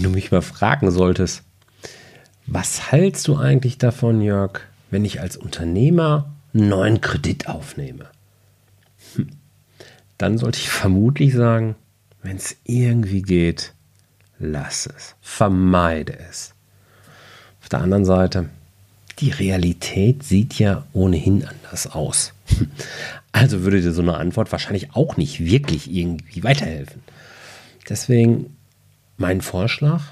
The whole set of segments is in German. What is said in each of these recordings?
wenn du mich mal fragen solltest, was hältst du eigentlich davon, Jörg, wenn ich als Unternehmer einen neuen Kredit aufnehme? Hm. Dann sollte ich vermutlich sagen, wenn es irgendwie geht, lass es, vermeide es. Auf der anderen Seite, die Realität sieht ja ohnehin anders aus. Also würde dir so eine Antwort wahrscheinlich auch nicht wirklich irgendwie weiterhelfen. Deswegen mein Vorschlag,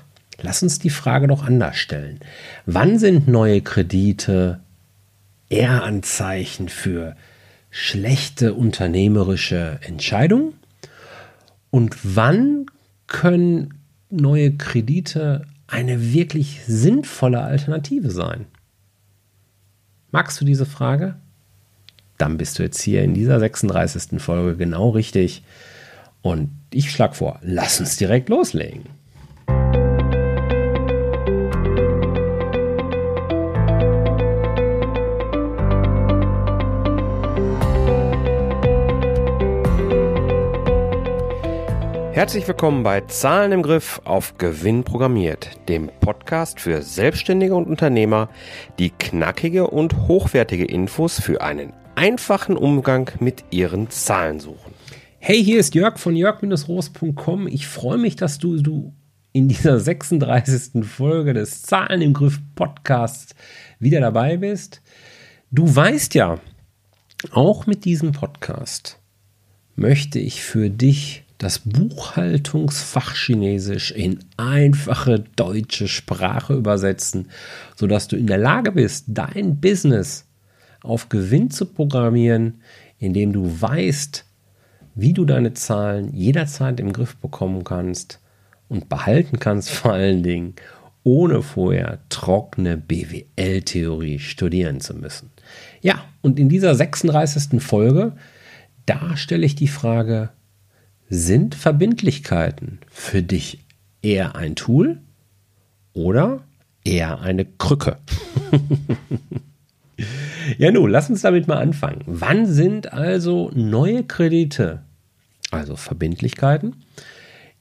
lass uns die Frage doch anders stellen. Wann sind neue Kredite eher Anzeichen für schlechte unternehmerische Entscheidungen? Und wann können neue Kredite eine wirklich sinnvolle Alternative sein? Magst du diese Frage? Dann bist du jetzt hier in dieser 36. Folge genau richtig. Und ich schlage vor, lass uns direkt loslegen. Herzlich willkommen bei Zahlen im Griff auf Gewinn programmiert, dem Podcast für Selbstständige und Unternehmer, die knackige und hochwertige Infos für einen einfachen Umgang mit ihren Zahlen suchen. Hey, hier ist Jörg von jörg-roos.com. Ich freue mich, dass du, du in dieser 36. Folge des Zahlen im Griff Podcasts wieder dabei bist. Du weißt ja, auch mit diesem Podcast möchte ich für dich das Buchhaltungsfach Chinesisch in einfache deutsche Sprache übersetzen, sodass du in der Lage bist, dein Business auf Gewinn zu programmieren, indem du weißt, wie du deine Zahlen jederzeit im Griff bekommen kannst und behalten kannst, vor allen Dingen, ohne vorher trockene BWL-Theorie studieren zu müssen. Ja, und in dieser 36. Folge, da stelle ich die Frage, sind Verbindlichkeiten für dich eher ein Tool oder eher eine Krücke? ja, nun, lass uns damit mal anfangen. Wann sind also neue Kredite, also Verbindlichkeiten,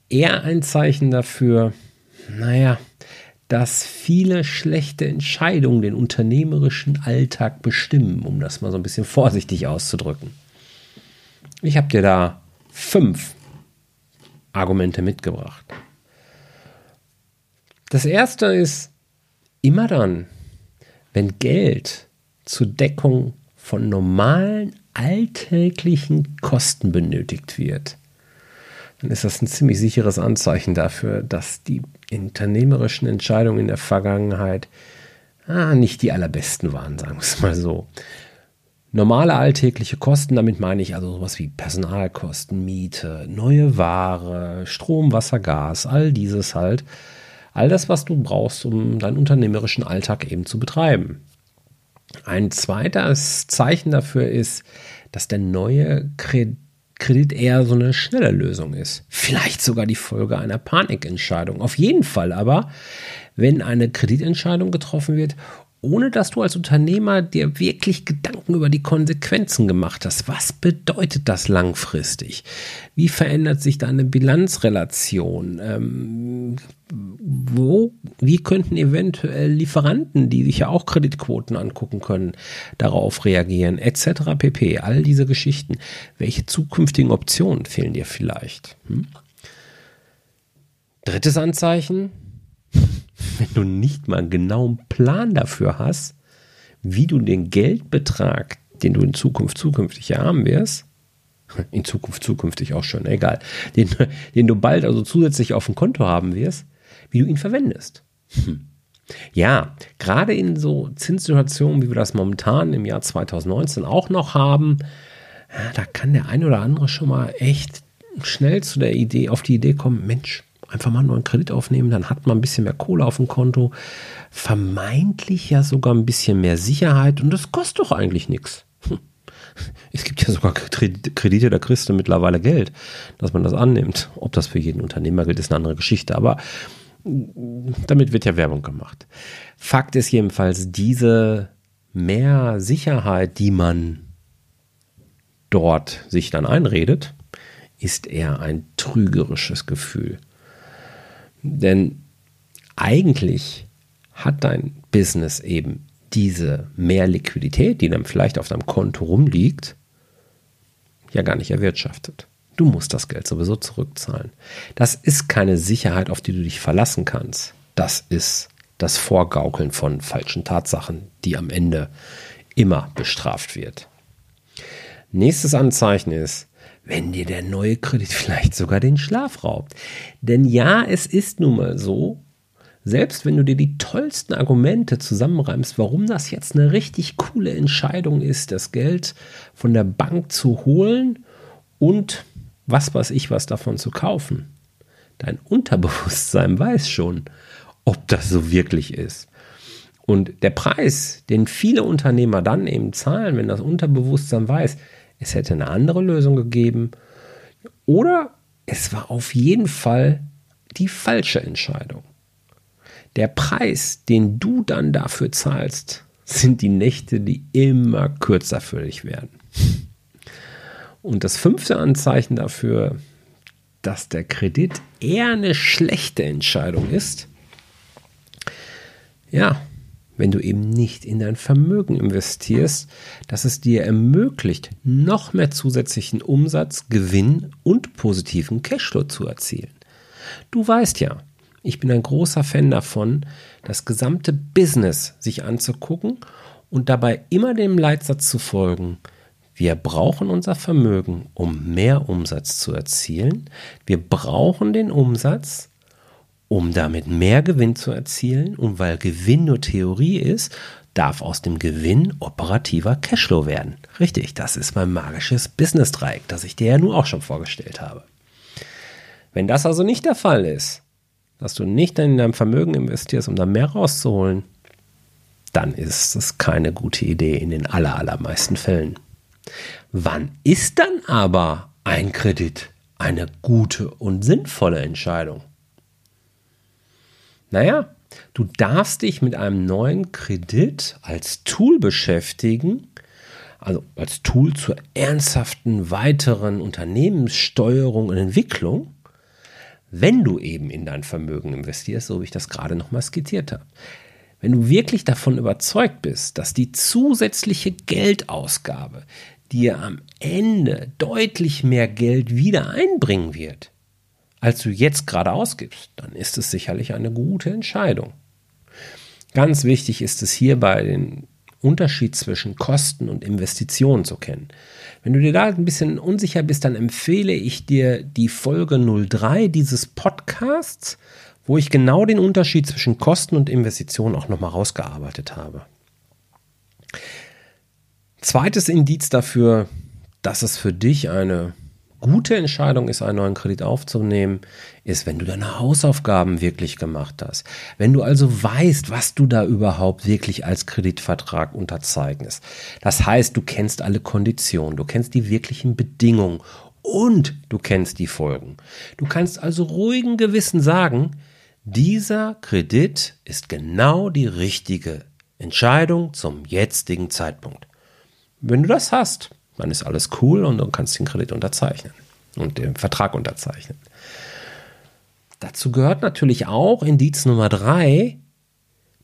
eher ein Zeichen dafür, naja, dass viele schlechte Entscheidungen den unternehmerischen Alltag bestimmen, um das mal so ein bisschen vorsichtig auszudrücken. Ich habe dir da fünf Argumente mitgebracht. Das erste ist immer dann, wenn Geld zur Deckung von normalen alltäglichen Kosten benötigt wird, dann ist das ein ziemlich sicheres Anzeichen dafür, dass die unternehmerischen Entscheidungen in der Vergangenheit ah, nicht die allerbesten waren, sagen wir es mal so. Normale alltägliche Kosten, damit meine ich also sowas wie Personalkosten, Miete, neue Ware, Strom, Wasser, Gas, all dieses halt. All das, was du brauchst, um deinen unternehmerischen Alltag eben zu betreiben. Ein zweites Zeichen dafür ist, dass der neue Kredit eher so eine schnelle Lösung ist. Vielleicht sogar die Folge einer Panikentscheidung. Auf jeden Fall aber, wenn eine Kreditentscheidung getroffen wird ohne dass du als Unternehmer dir wirklich Gedanken über die Konsequenzen gemacht hast. Was bedeutet das langfristig? Wie verändert sich deine Bilanzrelation? Ähm, wo, wie könnten eventuell Lieferanten, die sich ja auch Kreditquoten angucken können, darauf reagieren, etc. pp. All diese Geschichten. Welche zukünftigen Optionen fehlen dir vielleicht? Hm? Drittes Anzeichen, wenn du nicht mal einen genauen Plan dafür hast, wie du den Geldbetrag, den du in Zukunft zukünftig haben wirst, in Zukunft zukünftig auch schon, egal, den, den du bald also zusätzlich auf dem Konto haben wirst, wie du ihn verwendest. Hm. Ja, gerade in so Zinssituationen, wie wir das momentan im Jahr 2019 auch noch haben, da kann der eine oder andere schon mal echt schnell zu der Idee, auf die Idee kommen, Mensch, einfach mal nur einen Kredit aufnehmen, dann hat man ein bisschen mehr Kohle auf dem Konto, vermeintlich ja sogar ein bisschen mehr Sicherheit und das kostet doch eigentlich nichts. Hm. Es gibt ja sogar Kredite, kriegst du mittlerweile Geld, dass man das annimmt. Ob das für jeden Unternehmer gilt, ist eine andere Geschichte, aber damit wird ja Werbung gemacht. Fakt ist jedenfalls, diese mehr Sicherheit, die man dort sich dann einredet, ist eher ein trügerisches Gefühl. Denn eigentlich hat dein Business eben diese mehr Liquidität, die dann vielleicht auf deinem Konto rumliegt, ja gar nicht erwirtschaftet. Du musst das Geld sowieso zurückzahlen. Das ist keine Sicherheit, auf die du dich verlassen kannst. Das ist das Vorgaukeln von falschen Tatsachen, die am Ende immer bestraft wird. Nächstes Anzeichen ist, wenn dir der neue Kredit vielleicht sogar den Schlaf raubt. Denn ja, es ist nun mal so, selbst wenn du dir die tollsten Argumente zusammenreimst, warum das jetzt eine richtig coole Entscheidung ist, das Geld von der Bank zu holen und was weiß ich was davon zu kaufen. Dein Unterbewusstsein weiß schon, ob das so wirklich ist. Und der Preis, den viele Unternehmer dann eben zahlen, wenn das Unterbewusstsein weiß, es hätte eine andere Lösung gegeben oder es war auf jeden Fall die falsche Entscheidung. Der Preis, den du dann dafür zahlst, sind die Nächte, die immer kürzer für dich werden. Und das fünfte Anzeichen dafür, dass der Kredit eher eine schlechte Entscheidung ist, ja, wenn du eben nicht in dein Vermögen investierst, das es dir ermöglicht, noch mehr zusätzlichen Umsatz, Gewinn und positiven Cashflow zu erzielen. Du weißt ja, ich bin ein großer Fan davon, das gesamte Business sich anzugucken und dabei immer dem Leitsatz zu folgen, wir brauchen unser Vermögen, um mehr Umsatz zu erzielen. Wir brauchen den Umsatz, um damit mehr Gewinn zu erzielen. Und weil Gewinn nur Theorie ist, darf aus dem Gewinn operativer Cashflow werden. Richtig, das ist mein magisches Business-Dreieck, das ich dir ja nun auch schon vorgestellt habe. Wenn das also nicht der Fall ist, dass du nicht in dein Vermögen investierst, um da mehr rauszuholen, dann ist es keine gute Idee in den allermeisten Fällen. Wann ist dann aber ein Kredit eine gute und sinnvolle Entscheidung? Naja, du darfst dich mit einem neuen Kredit als Tool beschäftigen, also als Tool zur ernsthaften weiteren Unternehmenssteuerung und Entwicklung, wenn du eben in dein Vermögen investierst, so wie ich das gerade nochmal skizziert habe. Wenn du wirklich davon überzeugt bist, dass die zusätzliche Geldausgabe dir am Ende deutlich mehr Geld wieder einbringen wird, als du jetzt gerade ausgibst, dann ist es sicherlich eine gute Entscheidung. Ganz wichtig ist es hierbei, den Unterschied zwischen Kosten und Investitionen zu kennen. Wenn du dir da ein bisschen unsicher bist, dann empfehle ich dir die Folge 03 dieses Podcasts, wo ich genau den Unterschied zwischen Kosten und Investitionen auch nochmal rausgearbeitet habe. Zweites Indiz dafür, dass es für dich eine gute Entscheidung ist, einen neuen Kredit aufzunehmen, ist, wenn du deine Hausaufgaben wirklich gemacht hast. Wenn du also weißt, was du da überhaupt wirklich als Kreditvertrag unterzeichnest. Das heißt, du kennst alle Konditionen, du kennst die wirklichen Bedingungen und du kennst die Folgen. Du kannst also ruhigen Gewissen sagen, dieser Kredit ist genau die richtige Entscheidung zum jetzigen Zeitpunkt. Wenn du das hast, dann ist alles cool und du kannst den Kredit unterzeichnen und den Vertrag unterzeichnen. Dazu gehört natürlich auch Indiz Nummer drei,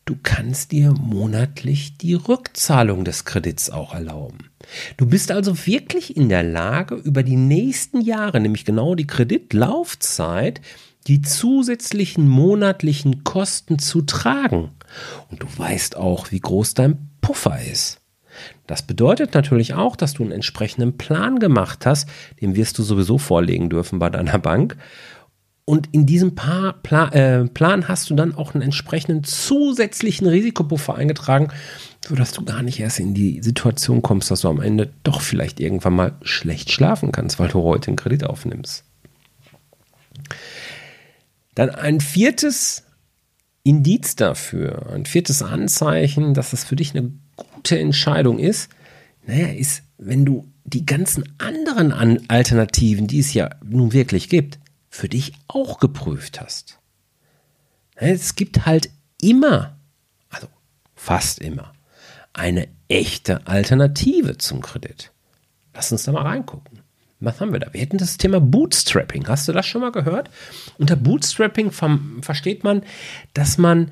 du kannst dir monatlich die Rückzahlung des Kredits auch erlauben. Du bist also wirklich in der Lage, über die nächsten Jahre, nämlich genau die Kreditlaufzeit, die zusätzlichen monatlichen Kosten zu tragen. Und du weißt auch, wie groß dein Puffer ist. Das bedeutet natürlich auch, dass du einen entsprechenden Plan gemacht hast, den wirst du sowieso vorlegen dürfen bei deiner Bank. Und in diesem Plan, äh, Plan hast du dann auch einen entsprechenden zusätzlichen Risikopuffer eingetragen, sodass du gar nicht erst in die Situation kommst, dass du am Ende doch vielleicht irgendwann mal schlecht schlafen kannst, weil du heute einen Kredit aufnimmst. Dann ein viertes Indiz dafür, ein viertes Anzeichen, dass es für dich eine gute Entscheidung ist, naja, ist, wenn du die ganzen anderen Alternativen, die es ja nun wirklich gibt, für dich auch geprüft hast. Es gibt halt immer, also fast immer, eine echte Alternative zum Kredit. Lass uns da mal reingucken. Was haben wir da? Wir hätten das Thema Bootstrapping. Hast du das schon mal gehört? Unter Bootstrapping versteht man, dass man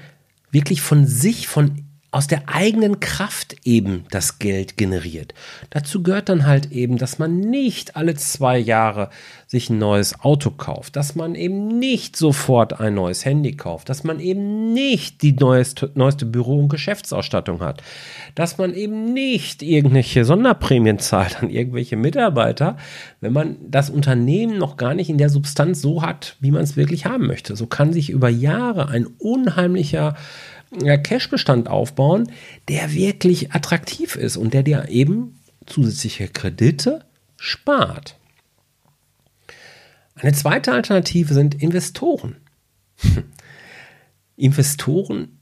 wirklich von sich, von aus der eigenen Kraft eben das Geld generiert. Dazu gehört dann halt eben, dass man nicht alle zwei Jahre sich ein neues Auto kauft, dass man eben nicht sofort ein neues Handy kauft, dass man eben nicht die neueste, neueste Büro- und Geschäftsausstattung hat, dass man eben nicht irgendwelche Sonderprämien zahlt an irgendwelche Mitarbeiter, wenn man das Unternehmen noch gar nicht in der Substanz so hat, wie man es wirklich haben möchte. So kann sich über Jahre ein unheimlicher Cash-Bestand aufbauen, der wirklich attraktiv ist und der dir eben zusätzliche Kredite spart. Eine zweite Alternative sind Investoren. Investoren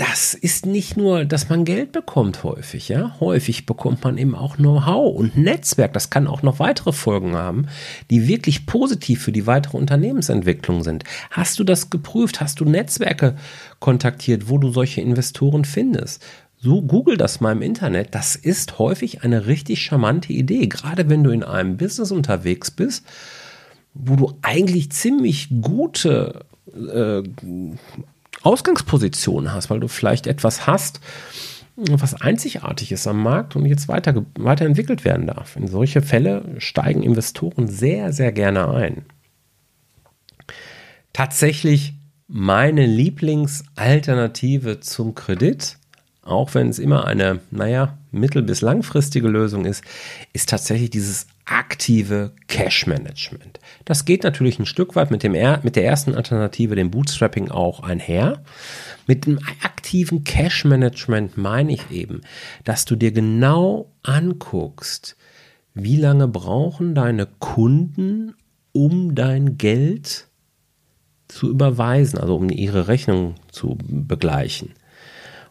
das ist nicht nur, dass man Geld bekommt häufig, ja. Häufig bekommt man eben auch Know-how und Netzwerk. Das kann auch noch weitere Folgen haben, die wirklich positiv für die weitere Unternehmensentwicklung sind. Hast du das geprüft? Hast du Netzwerke kontaktiert, wo du solche Investoren findest? So google das mal im Internet. Das ist häufig eine richtig charmante Idee, gerade wenn du in einem Business unterwegs bist, wo du eigentlich ziemlich gute äh, Ausgangsposition hast, weil du vielleicht etwas hast, was einzigartig ist am Markt und jetzt weiter, weiterentwickelt werden darf. In solche Fälle steigen Investoren sehr, sehr gerne ein. Tatsächlich meine Lieblingsalternative zum Kredit, auch wenn es immer eine, naja, mittel- bis langfristige Lösung ist, ist tatsächlich dieses aktive Cash Management. Das geht natürlich ein Stück weit mit, dem mit der ersten Alternative, dem Bootstrapping, auch einher. Mit dem aktiven Cash Management meine ich eben, dass du dir genau anguckst, wie lange brauchen deine Kunden, um dein Geld zu überweisen, also um ihre Rechnung zu begleichen.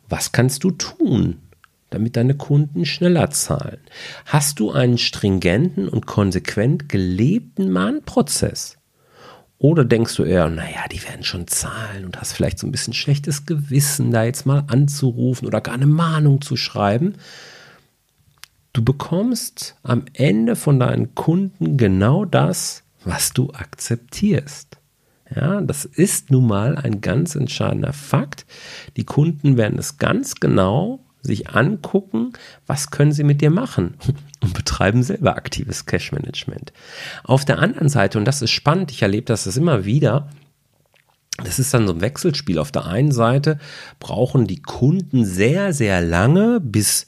Was kannst du tun, damit deine Kunden schneller zahlen? Hast du einen stringenten und konsequent gelebten Mahnprozess? Oder denkst du eher, naja, die werden schon zahlen und hast vielleicht so ein bisschen schlechtes Gewissen, da jetzt mal anzurufen oder gar eine Mahnung zu schreiben? Du bekommst am Ende von deinen Kunden genau das, was du akzeptierst. Ja, das ist nun mal ein ganz entscheidender Fakt. Die Kunden werden es ganz genau sich angucken, was können sie mit dir machen und betreiben selber aktives Cash Management. Auf der anderen Seite, und das ist spannend, ich erlebe das, immer wieder, das ist dann so ein Wechselspiel. Auf der einen Seite brauchen die Kunden sehr, sehr lange, bis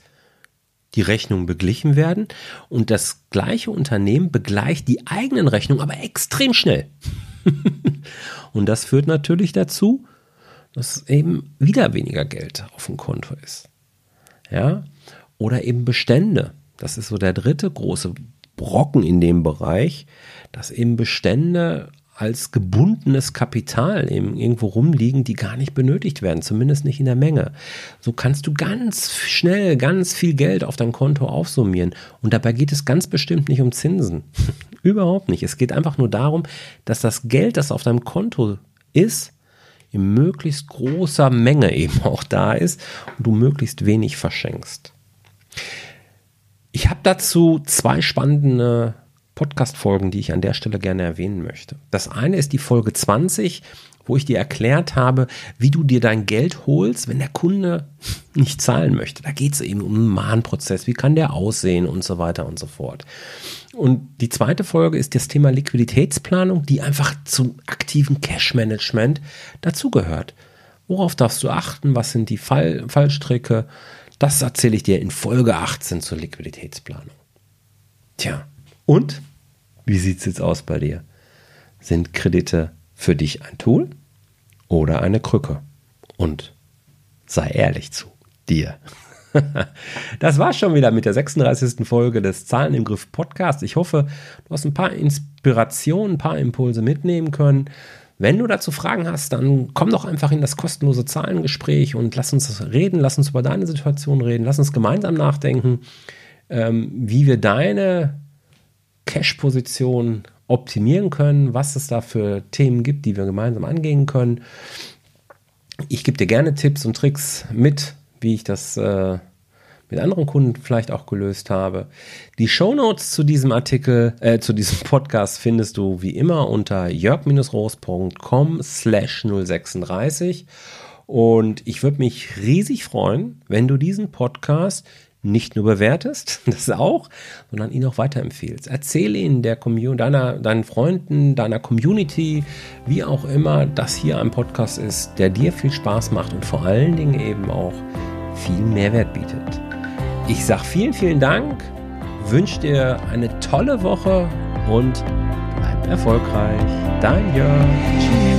die Rechnungen beglichen werden. Und das gleiche Unternehmen begleicht die eigenen Rechnungen aber extrem schnell. und das führt natürlich dazu, dass eben wieder weniger Geld auf dem Konto ist ja, oder eben Bestände. Das ist so der dritte große Brocken in dem Bereich, dass eben Bestände als gebundenes Kapital eben irgendwo rumliegen, die gar nicht benötigt werden, zumindest nicht in der Menge. So kannst du ganz schnell ganz viel Geld auf dein Konto aufsummieren. Und dabei geht es ganz bestimmt nicht um Zinsen. Überhaupt nicht. Es geht einfach nur darum, dass das Geld, das auf deinem Konto ist, in möglichst großer Menge eben auch da ist und du möglichst wenig verschenkst. Ich habe dazu zwei spannende Podcast-Folgen, die ich an der Stelle gerne erwähnen möchte. Das eine ist die Folge 20, wo ich dir erklärt habe, wie du dir dein Geld holst, wenn der Kunde nicht zahlen möchte. Da geht es eben um einen Mahnprozess, wie kann der aussehen und so weiter und so fort. Und die zweite Folge ist das Thema Liquiditätsplanung, die einfach zum aktiven Cash-Management dazugehört. Worauf darfst du achten? Was sind die Fall Fallstricke? Das erzähle ich dir in Folge 18 zur Liquiditätsplanung. Tja, und wie sieht es jetzt aus bei dir? Sind Kredite für dich ein Tool oder eine Krücke? Und sei ehrlich zu dir. Das war schon wieder mit der 36. Folge des Zahlen im Griff Podcast. Ich hoffe, du hast ein paar Inspirationen, ein paar Impulse mitnehmen können. Wenn du dazu Fragen hast, dann komm doch einfach in das kostenlose Zahlengespräch und lass uns reden, lass uns über deine Situation reden, lass uns gemeinsam nachdenken, ähm, wie wir deine Cash-Position optimieren können, was es da für Themen gibt, die wir gemeinsam angehen können. Ich gebe dir gerne Tipps und Tricks mit, wie ich das äh, mit anderen Kunden vielleicht auch gelöst habe. Die Shownotes zu diesem Artikel, äh, zu diesem Podcast findest du wie immer unter jörg-roos.com slash 036 und ich würde mich riesig freuen, wenn du diesen Podcast nicht nur bewertest, das auch, sondern ihn auch weiterempfehlst. Erzähle ihn der Community, deiner, deinen Freunden, deiner Community, wie auch immer, dass hier ein Podcast ist, der dir viel Spaß macht und vor allen Dingen eben auch viel Mehrwert bietet. Ich sage vielen, vielen Dank, wünsche dir eine tolle Woche und bleib erfolgreich. Dein Jörg. Tschüss.